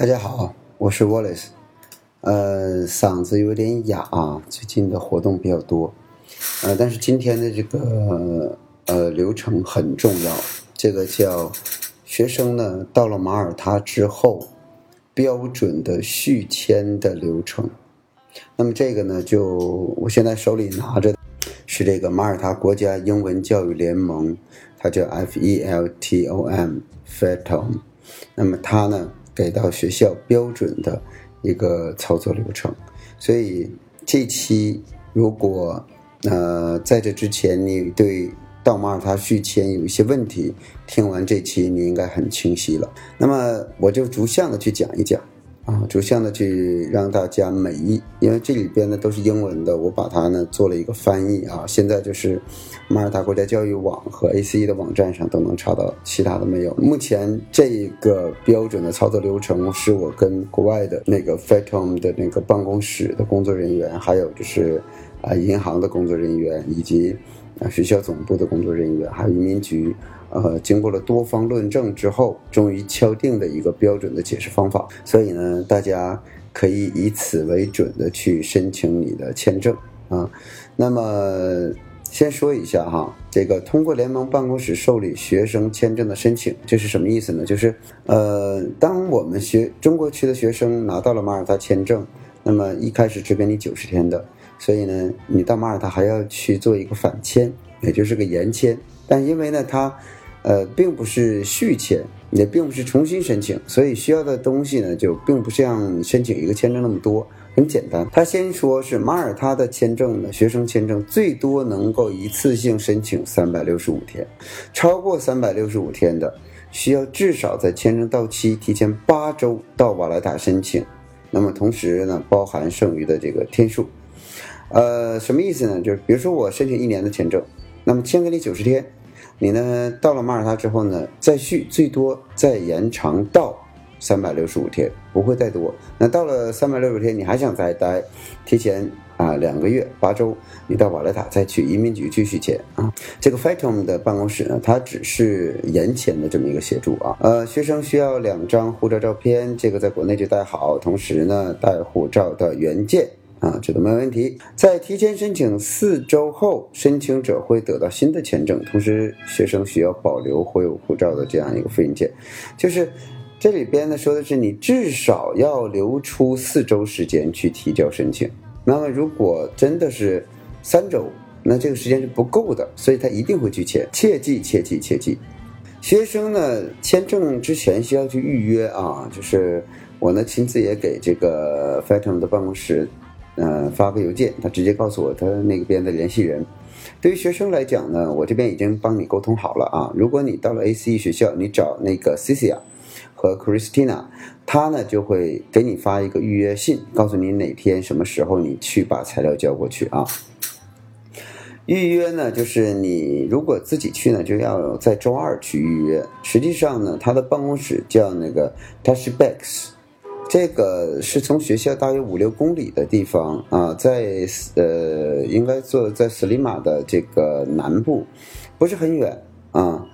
大家好，我是 Wallace，呃，嗓子有点哑，最近的活动比较多，呃，但是今天的这个呃流程很重要，这个叫学生呢到了马耳他之后标准的续签的流程，那么这个呢就我现在手里拿着是这个马耳他国家英文教育联盟，它叫 FELTOM，FELTOM，那么它呢。给到学校标准的一个操作流程，所以这期如果呃在这之前你对到马尔他续签有一些问题，听完这期你应该很清晰了。那么我就逐项的去讲一讲。啊，逐项的去让大家每一，因为这里边呢都是英文的，我把它呢做了一个翻译啊。现在就是马耳他国家教育网和 ACE 的网站上都能查到，其他的没有。目前这个标准的操作流程是我跟国外的那个 FETOM 的那个办公室的工作人员，还有就是啊银行的工作人员，以及啊学校总部的工作人员，还有移民局。呃，经过了多方论证之后，终于敲定的一个标准的解释方法。所以呢，大家可以以此为准的去申请你的签证啊。那么，先说一下哈，这个通过联盟办公室受理学生签证的申请，这是什么意思呢？就是呃，当我们学中国区的学生拿到了马耳他签证，那么一开始只给你九十天的，所以呢，你到马耳他还要去做一个返签，也就是个延签。但因为呢，他呃，并不是续签，也并不是重新申请，所以需要的东西呢，就并不像申请一个签证那么多，很简单。他先说是马耳他的签证呢，学生签证最多能够一次性申请三百六十五天，超过三百六十五天的，需要至少在签证到期提前八周到瓦莱塔申请。那么同时呢，包含剩余的这个天数。呃，什么意思呢？就是比如说我申请一年的签证，那么签给你九十天。你呢？到了马耳他之后呢，再续最多再延长到三百六十五天，不会再多。那到了三百六十天，你还想再待，提前啊两个月八周，你到瓦莱塔再去移民局去续签啊。这个 FATOM 的办公室呢，它只是延签的这么一个协助啊。呃，学生需要两张护照照片，这个在国内就带好，同时呢带护照的原件。啊，这都没问题。在提前申请四周后，申请者会得到新的签证，同时学生需要保留会有护照的这样一个复印件。就是这里边呢说的是，你至少要留出四周时间去提交申请。那么如果真的是三周，那这个时间是不够的，所以他一定会拒签。切记，切记，切记。学生呢签证之前需要去预约啊，就是我呢亲自也给这个 FATOM 的办公室。嗯，发个邮件，他直接告诉我他那边的联系人。对于学生来讲呢，我这边已经帮你沟通好了啊。如果你到了 ACE 学校，你找那个 Cicia 和 Christina，他呢就会给你发一个预约信，告诉你哪天什么时候你去把材料交过去啊。预约呢，就是你如果自己去呢，就要在周二去预约。实际上呢，他的办公室叫那个 Touchbacks。这个是从学校大约五六公里的地方啊，在呃，应该坐在斯里马的这个南部，不是很远啊。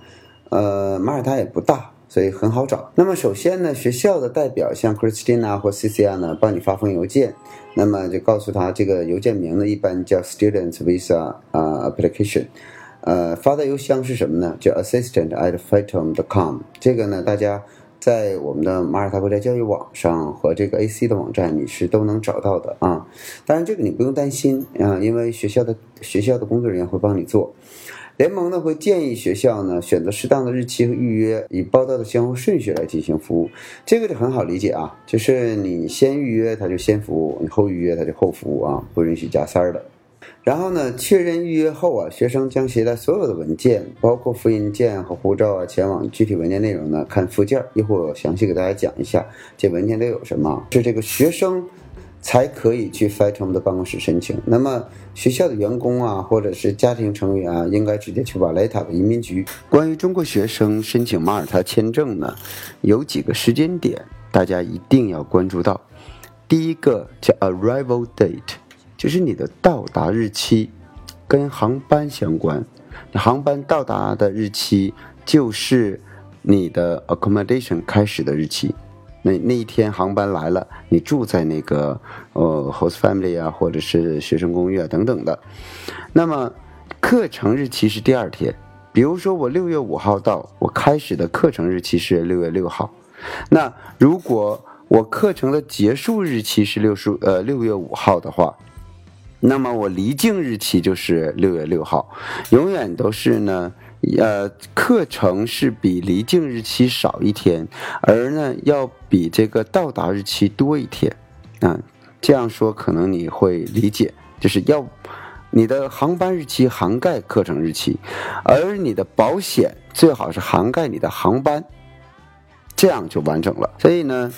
呃，马耳他也不大，所以很好找。那么首先呢，学校的代表像 Christina 或 c c i 呢，帮你发封邮件，那么就告诉他这个邮件名呢，一般叫 Student Visa 啊 Application，呃，发的邮箱是什么呢？叫 Assistant at Fightom.com。这个呢，大家。在我们的马耳他国家教育网上和这个 AC 的网站，你是都能找到的啊。当然，这个你不用担心啊，因为学校的学校的工作人员会帮你做。联盟呢会建议学校呢选择适当的日期和预约，以报到的先后顺序来进行服务。这个就很好理解啊，就是你先预约，他就先服务；你后预约，他就后服务啊，不允许加塞儿的。然后呢，确认预约后啊，学生将携带所有的文件，包括复印件和护照啊，前往具体文件内容呢，看附件。一会儿我详细给大家讲一下这文件都有什么。是这个学生才可以去 FATOM 的办公室申请。那么学校的员工啊，或者是家庭成员啊，应该直接去瓦莱塔的移民局。关于中国学生申请马耳他签证呢，有几个时间点大家一定要关注到。第一个叫 Arrival Date。就是你的到达日期跟航班相关，航班到达的日期就是你的 accommodation 开始的日期那那一天航班来了，你住在那个呃 host family 啊，或者是学生公寓啊等等的。那么课程日期是第二天，比如说我六月五号到，我开始的课程日期是六月六号。那如果我课程的结束日期是六十呃六月五号的话，那么我离境日期就是六月六号，永远都是呢。呃，课程是比离境日期少一天，而呢要比这个到达日期多一天，啊，这样说可能你会理解，就是要你的航班日期涵盖课程日期，而你的保险最好是涵盖你的航班，这样就完整了。所以呢，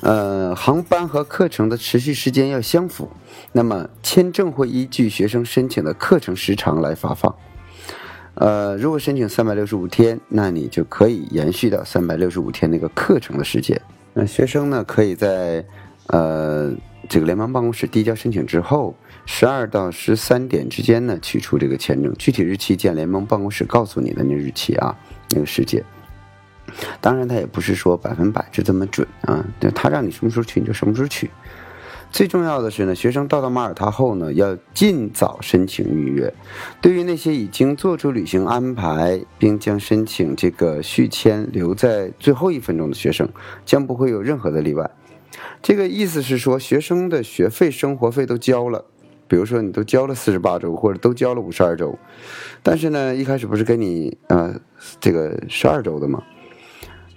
呃，航班和课程的持续时间要相符，那么签证会依据学生申请的课程时长来发放。呃，如果申请三百六十五天，那你就可以延续到三百六十五天那个课程的时间。那学生呢，可以在呃这个联邦办公室递交申请之后，十二到十三点之间呢取出这个签证，具体日期见联邦办公室告诉你的那日期啊，那个时间。当然，他也不是说百分百就这么准啊，他让你什么时候去你就什么时候去。最重要的是呢，学生到达马耳他后呢，要尽早申请预约。对于那些已经做出旅行安排并将申请这个续签留在最后一分钟的学生，将不会有任何的例外。这个意思是说，学生的学费、生活费都交了，比如说你都交了四十八周，或者都交了五十二周，但是呢，一开始不是给你呃这个十二周的吗？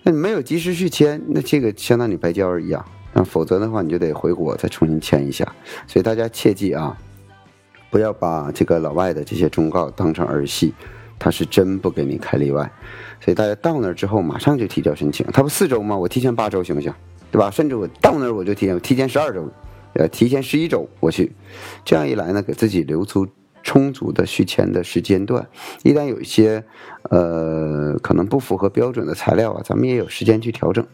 那你没有及时续签，那这个相当于白交而已啊。那否则的话，你就得回国再重新签一下。所以大家切记啊，不要把这个老外的这些忠告当成儿戏，他是真不给你开例外。所以大家到那儿之后，马上就提交申请。他不四周吗？我提前八周行不行？对吧？甚至我到那儿我就提前提前十二周，呃，提前十一周我去。这样一来呢，给自己留出充足的续签的时间段。一旦有一些呃可能不符合标准的材料啊，咱们也有时间去调整。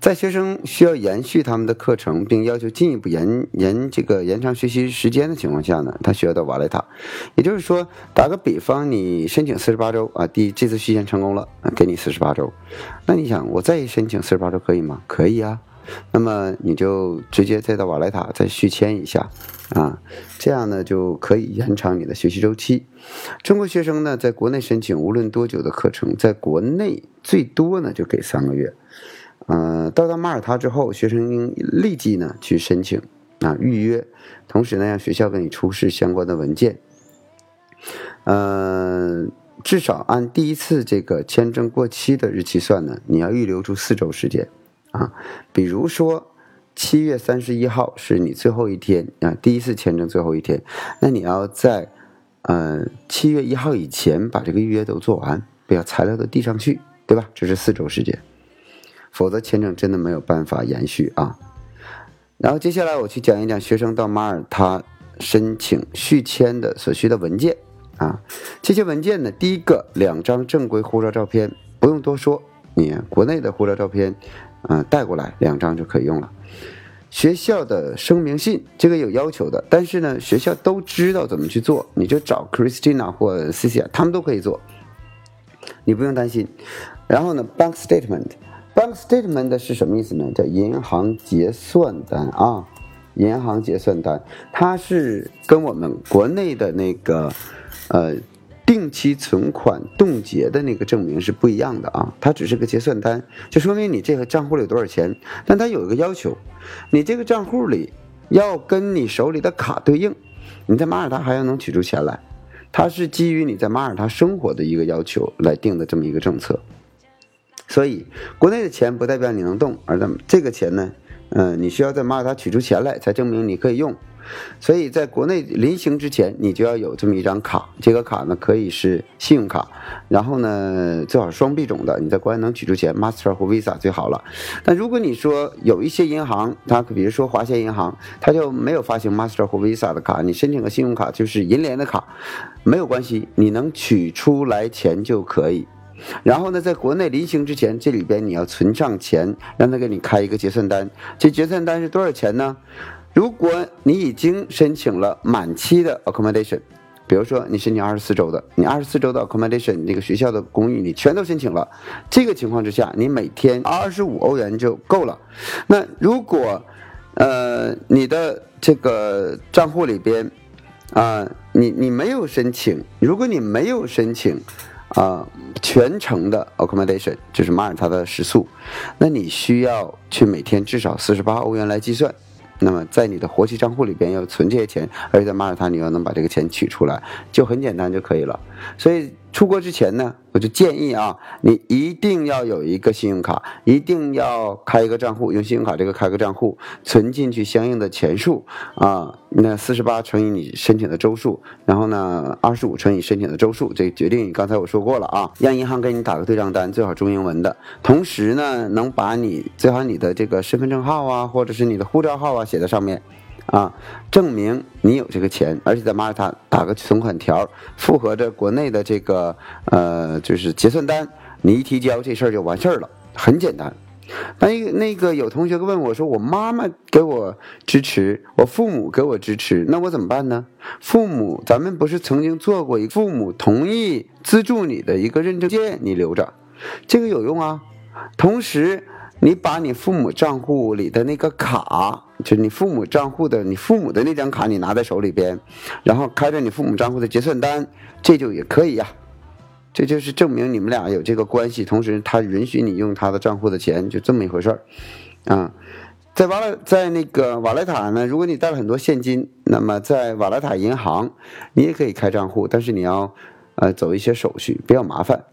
在学生需要延续他们的课程，并要求进一步延延这个延长学习时间的情况下呢，他需要到瓦莱塔。也就是说，打个比方，你申请四十八周啊，第这次续签成功了，给你四十八周。那你想，我再申请四十八周可以吗？可以啊。那么你就直接再到瓦莱塔再续签一下啊，这样呢就可以延长你的学习周期。中国学生呢，在国内申请无论多久的课程，在国内最多呢就给三个月。呃，到达马耳他之后，学生应立即呢去申请啊预约，同时呢让学校给你出示相关的文件。呃，至少按第一次这个签证过期的日期算呢，你要预留出四周时间啊。比如说七月三十一号是你最后一天啊，第一次签证最后一天，那你要在呃七月一号以前把这个预约都做完，不要材料都递上去，对吧？这是四周时间。否则签证真的没有办法延续啊。然后接下来我去讲一讲学生到马耳他申请续签的所需的文件啊。这些文件呢，第一个两张正规护照照片，不用多说，你国内的护照照片，嗯，带过来两张就可以用了。学校的声明信，这个有要求的，但是呢，学校都知道怎么去做，你就找 Christina 或 Cici，他们都可以做，你不用担心。然后呢，Bank Statement。Bank statement 是什么意思呢？叫银行结算单啊，银行结算单，它是跟我们国内的那个呃定期存款冻结的那个证明是不一样的啊，它只是个结算单，就说明你这个账户里有多少钱。但它有一个要求，你这个账户里要跟你手里的卡对应，你在马耳他还要能取出钱来，它是基于你在马耳他生活的一个要求来定的这么一个政策。所以，国内的钱不代表你能动，而咱们这个钱呢，嗯，你需要在马耳他取出钱来，才证明你可以用。所以，在国内临行之前，你就要有这么一张卡。这个卡呢，可以是信用卡，然后呢，最好是双币种的，你在国外能取出钱，Master 或 Visa 最好了。但如果你说有一些银行，它比如说华夏银行，它就没有发行 Master 或 Visa 的卡，你申请个信用卡就是银联的卡，没有关系，你能取出来钱就可以。然后呢，在国内临行之前，这里边你要存上钱，让他给你开一个结算单。这结算单是多少钱呢？如果你已经申请了满期的 accommodation，比如说你申请二十四周的，你二十四周的 accommodation 这个学校的公寓你全都申请了，这个情况之下，你每天二十五欧元就够了。那如果呃你的这个账户里边啊，你你没有申请，如果你没有申请啊全程的 accommodation 就是马耳他的食宿，那你需要去每天至少四十八欧元来计算。那么在你的活期账户里边要存这些钱，而且在马耳他你要能把这个钱取出来，就很简单就可以了。所以出国之前呢，我就建议啊，你一定要有一个信用卡，一定要开一个账户，用信用卡这个开个账户，存进去相应的钱数啊。那四十八乘以你申请的周数，然后呢，二十五乘以申请的周数，这决定你刚才我说过了啊，让银行给你打个对账单，最好中英文的。同时呢，能把你最好你的这个身份证号啊，或者是你的护照号啊写在上面。啊，证明你有这个钱，而且在马耳他打个存款条，符合着国内的这个呃，就是结算单，你一提交这事儿就完事儿了，很简单。那那个有同学问我说，我妈妈给我支持，我父母给我支持，那我怎么办呢？父母，咱们不是曾经做过一父母同意资助你的一个认证件，你留着，这个有用啊。同时，你把你父母账户里的那个卡。就你父母账户的，你父母的那张卡，你拿在手里边，然后开着你父母账户的结算单，这就也可以呀。这就是证明你们俩有这个关系，同时他允许你用他的账户的钱，就这么一回事儿啊。在瓦莱，在那个瓦莱塔呢，如果你带了很多现金，那么在瓦莱塔银行你也可以开账户，但是你要呃走一些手续，比较麻烦，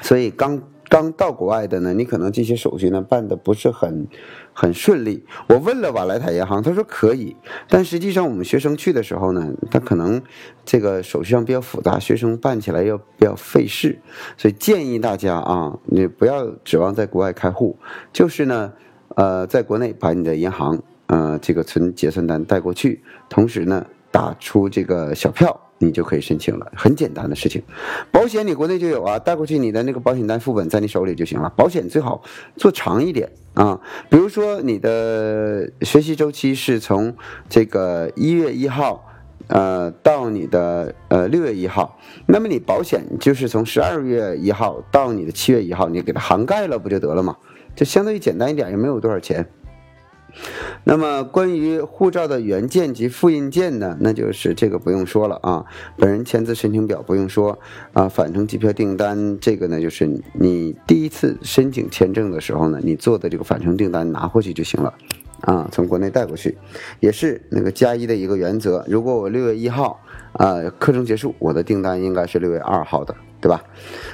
所以刚。刚到国外的呢，你可能这些手续呢办的不是很很顺利。我问了瓦莱塔银行，他说可以，但实际上我们学生去的时候呢，他可能这个手续上比较复杂，学生办起来要比较费事，所以建议大家啊，你不要指望在国外开户，就是呢，呃，在国内把你的银行呃这个存结算单带过去，同时呢打出这个小票。你就可以申请了，很简单的事情。保险你国内就有啊，带过去你的那个保险单副本在你手里就行了。保险最好做长一点啊，比如说你的学习周期是从这个一月一号，呃，到你的呃六月一号，那么你保险就是从十二月一号到你的七月一号，你给它涵盖了不就得了吗？就相当于简单一点，也没有多少钱。那么关于护照的原件及复印件呢？那就是这个不用说了啊，本人签字申请表不用说啊，返程机票订单这个呢，就是你第一次申请签证的时候呢，你做的这个返程订单拿回去就行了啊，从国内带过去，也是那个加一的一个原则。如果我六月一号啊课程结束，我的订单应该是六月二号的。对吧？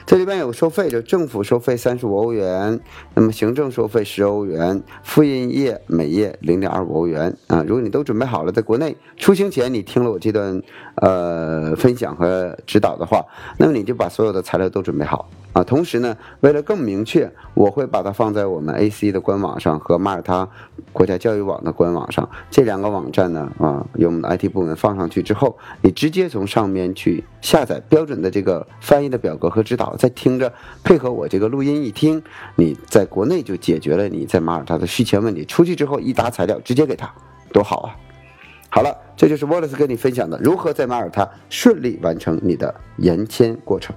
这里边有收费，就政府收费三十五欧元，那么行政收费十欧元，复印页每页零点二五欧元啊。如果你都准备好了，在国内出行前你听了我这段呃分享和指导的话，那么你就把所有的材料都准备好啊。同时呢，为了更明确，我会把它放在我们 AC 的官网上和马耳他国家教育网的官网上这两个网站呢啊，由我们的 IT 部门放上去之后，你直接从上面去下载标准的这个翻译。的表格和指导，再听着配合我这个录音一听，你在国内就解决了你在马耳他的续签问题。出去之后一沓材料直接给他，多好啊！好了，这就是 Wallace 跟你分享的如何在马耳他顺利完成你的延签过程。